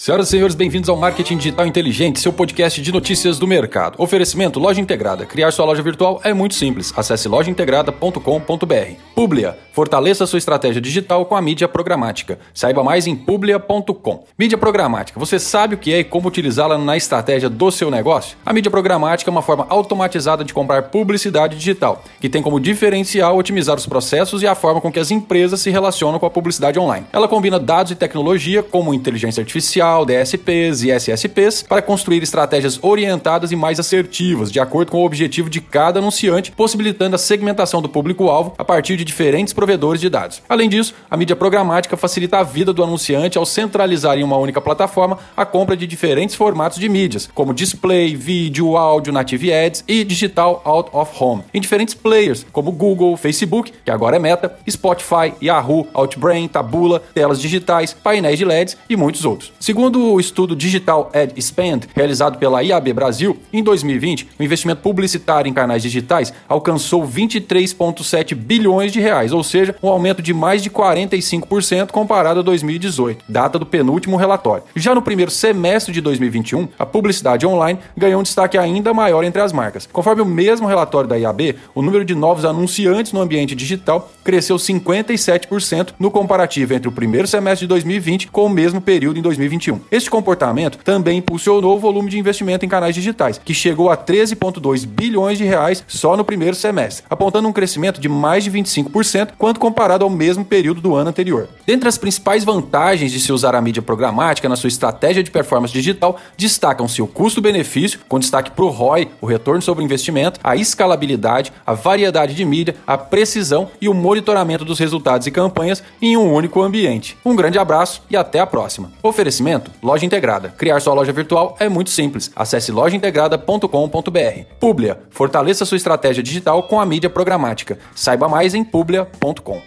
Senhoras e senhores, bem-vindos ao Marketing Digital Inteligente, seu podcast de notícias do mercado. Oferecimento Loja Integrada. Criar sua loja virtual é muito simples. Acesse lojaintegrada.com.br. Publia. Fortaleça sua estratégia digital com a mídia programática. Saiba mais em publia.com. Mídia programática. Você sabe o que é e como utilizá-la na estratégia do seu negócio? A mídia programática é uma forma automatizada de comprar publicidade digital, que tem como diferencial otimizar os processos e a forma com que as empresas se relacionam com a publicidade online. Ela combina dados e tecnologia, como inteligência artificial, DSPs e SSPs para construir estratégias orientadas e mais assertivas, de acordo com o objetivo de cada anunciante, possibilitando a segmentação do público-alvo a partir de diferentes provedores de dados. Além disso, a mídia programática facilita a vida do anunciante ao centralizar em uma única plataforma a compra de diferentes formatos de mídias, como display, vídeo, áudio, native ads e digital out of home, em diferentes players, como Google, Facebook, que agora é Meta, Spotify, Yahoo, Outbrain, Tabula, telas digitais, painéis de LEDs e muitos outros. Segundo Segundo o estudo Digital Ad Spend, realizado pela IAB Brasil, em 2020, o investimento publicitário em canais digitais alcançou 23,7 bilhões de reais, ou seja, um aumento de mais de 45% comparado a 2018, data do penúltimo relatório. Já no primeiro semestre de 2021, a publicidade online ganhou um destaque ainda maior entre as marcas. Conforme o mesmo relatório da IAB, o número de novos anunciantes no ambiente digital cresceu 57% no comparativo entre o primeiro semestre de 2020 com o mesmo período em 2021. 2021. Este comportamento também impulsionou o volume de investimento em canais digitais, que chegou a 13,2 bilhões de reais só no primeiro semestre, apontando um crescimento de mais de 25% quando comparado ao mesmo período do ano anterior. Dentre as principais vantagens de se usar a mídia programática na sua estratégia de performance digital, destacam-se o custo-benefício, com destaque para o ROI, o retorno sobre investimento, a escalabilidade, a variedade de mídia, a precisão e o monitoramento dos resultados e campanhas em um único ambiente. Um grande abraço e até a próxima. Oferecimento Loja Integrada. Criar sua loja virtual é muito simples. Acesse lojaintegrada.com.br. Publia. Fortaleça sua estratégia digital com a mídia programática. Saiba mais em publia.com.